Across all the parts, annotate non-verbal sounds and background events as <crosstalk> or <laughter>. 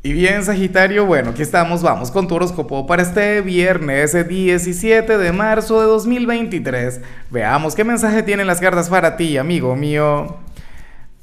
Y bien, Sagitario, bueno, aquí estamos, vamos con tu horóscopo para este viernes 17 de marzo de 2023. Veamos qué mensaje tienen las cartas para ti, amigo mío.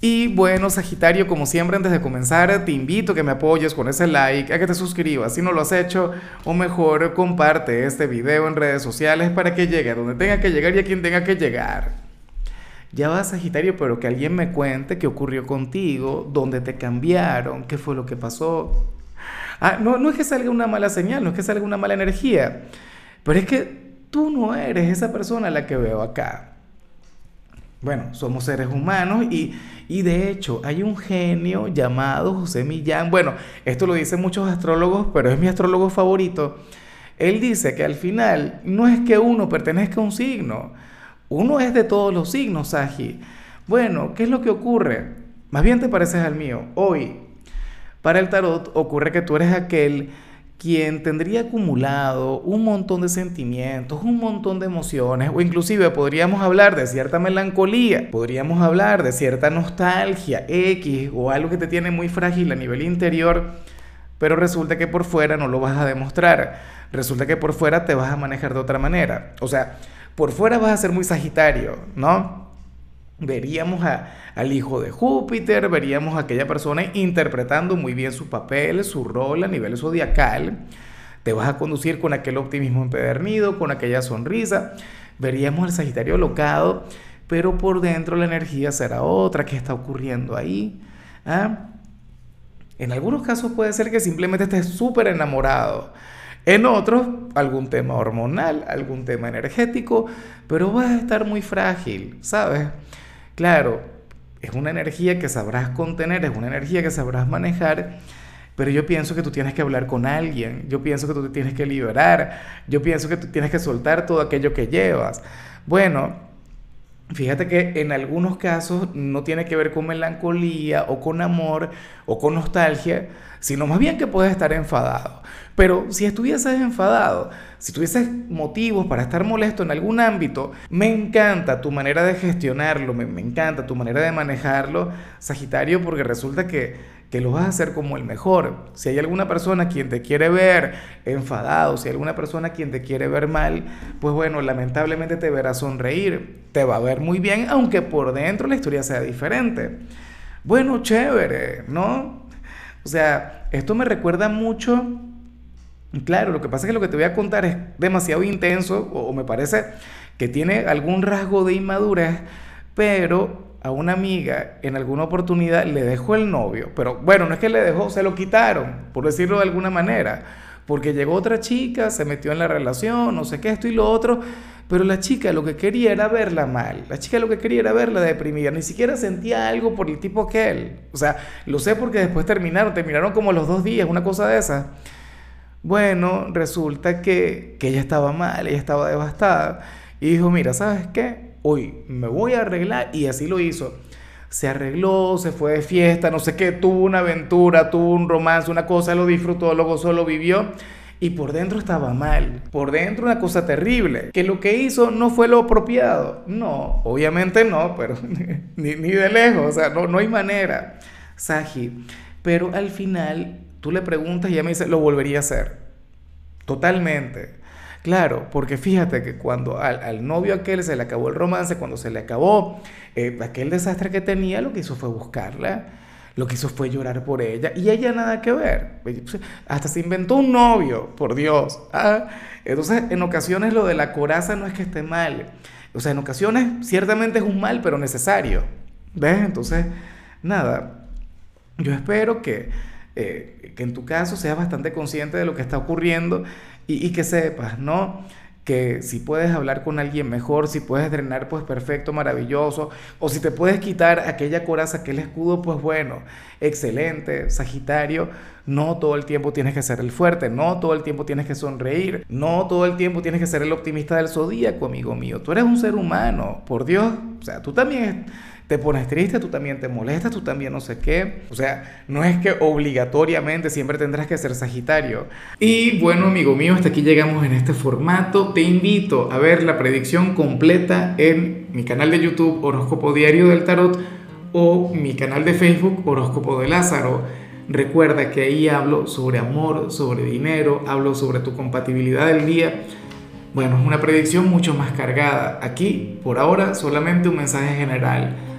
Y bueno, Sagitario, como siempre, antes de comenzar, te invito a que me apoyes con ese like, a que te suscribas si no lo has hecho, o mejor, comparte este video en redes sociales para que llegue a donde tenga que llegar y a quien tenga que llegar. Ya va Sagitario, pero que alguien me cuente qué ocurrió contigo, dónde te cambiaron, qué fue lo que pasó. Ah, no, no es que salga una mala señal, no es que salga una mala energía, pero es que tú no eres esa persona a la que veo acá. Bueno, somos seres humanos y, y de hecho hay un genio llamado José Millán. Bueno, esto lo dicen muchos astrólogos, pero es mi astrólogo favorito. Él dice que al final no es que uno pertenezca a un signo, uno es de todos los signos, Sagi. Bueno, ¿qué es lo que ocurre? Más bien te pareces al mío. Hoy, para el tarot, ocurre que tú eres aquel quien tendría acumulado un montón de sentimientos, un montón de emociones, o inclusive podríamos hablar de cierta melancolía, podríamos hablar de cierta nostalgia X o algo que te tiene muy frágil a nivel interior, pero resulta que por fuera no lo vas a demostrar, resulta que por fuera te vas a manejar de otra manera. O sea, por fuera vas a ser muy Sagitario, ¿no? Veríamos al hijo de Júpiter, veríamos a aquella persona interpretando muy bien su papel, su rol a nivel zodiacal. Te vas a conducir con aquel optimismo empedernido, con aquella sonrisa. Veríamos al Sagitario locado, pero por dentro la energía será otra. ¿Qué está ocurriendo ahí? ¿Ah? En algunos casos puede ser que simplemente estés súper enamorado en otros, algún tema hormonal, algún tema energético, pero vas a estar muy frágil, ¿sabes? Claro, es una energía que sabrás contener, es una energía que sabrás manejar, pero yo pienso que tú tienes que hablar con alguien, yo pienso que tú te tienes que liberar, yo pienso que tú tienes que soltar todo aquello que llevas. Bueno, fíjate que en algunos casos no tiene que ver con melancolía o con amor o con nostalgia, sino más bien que puedes estar enfadado. Pero si estuvieses enfadado, si tuvieses motivos para estar molesto en algún ámbito, me encanta tu manera de gestionarlo, me, encanta tu manera de manejarlo, Sagitario, porque resulta que, que lo vas a hacer como el mejor. Si hay alguna persona quien te quiere ver enfadado, si hay alguna persona quien te quiere ver mal, pues bueno, lamentablemente te verá sonreír, te va a ver muy bien, aunque por dentro la historia sea diferente. Bueno, chévere, ¿no? O sea, esto me recuerda mucho Claro, lo que pasa es que lo que te voy a contar es demasiado intenso o, me parece que tiene algún rasgo de inmadurez, pero a una amiga en alguna oportunidad le dejó el novio, pero bueno, no es que le dejó, se lo quitaron, por decirlo de alguna manera, porque llegó otra chica, se metió en la relación, no sé qué, esto y lo otro, pero la chica lo que quería era verla mal, la chica lo que quería era verla deprimida, ni siquiera sentía algo por el tipo que él, o sea, lo sé porque después terminaron, terminaron como los dos días, una cosa de esas. Bueno, resulta que, ella estaba mal, ella estaba devastada. Y dijo, mira, ¿sabes qué? Hoy me voy a arreglar. Y así lo hizo. Se arregló, se fue de fiesta, no sé qué, tuvo una aventura, tuvo un romance, una cosa, lo disfrutó, luego solo vivió. Y por dentro estaba mal, por dentro una cosa terrible, que lo que hizo no fue lo apropiado. No, obviamente no, pero <laughs> ni, ni de lejos, o sea, no, no hay manera. Saji, pero al final Tú le preguntas y ella me dice, lo volvería a hacer. Totalmente. Claro, porque fíjate que cuando al, novio aquel se le acabó el romance, cuando se le acabó eh, aquel desastre que tenía, lo que hizo fue buscarla, lo que hizo fue llorar por ella y ella nada que ver. Pues, hasta se inventó un novio, por Dios. ¿ah? Entonces, en ocasiones lo de la coraza no es que esté mal. O sea, en ocasiones ciertamente es un mal, pero necesario. ¿Ves? Entonces, nada. Yo espero que eh, que en tu caso seas bastante consciente de lo que está ocurriendo y, que sepas, ¿no? que si puedes hablar con alguien mejor, si puedes drenar, pues perfecto, maravilloso, o si te puedes quitar aquella coraza, aquel escudo, pues bueno, excelente, Sagitario, no todo el tiempo tienes que ser el fuerte, no todo el tiempo tienes que sonreír, no todo el tiempo tienes que ser el optimista del zodíaco, amigo mío, tú eres un ser humano, por Dios, o sea, tú también te pones triste, tú también te molestas, tú también no sé qué. O sea, no es que obligatoriamente siempre tendrás que ser Sagitario. Y bueno, amigo mío, hasta aquí llegamos en este formato. Te invito a ver la predicción completa en mi canal de YouTube Horóscopo Diario del Tarot o mi canal de Facebook Horóscopo de Lázaro. Recuerda que ahí hablo sobre amor, sobre dinero, hablo sobre tu compatibilidad del día. Bueno, es una predicción mucho más cargada. Aquí, por ahora, solamente un mensaje general.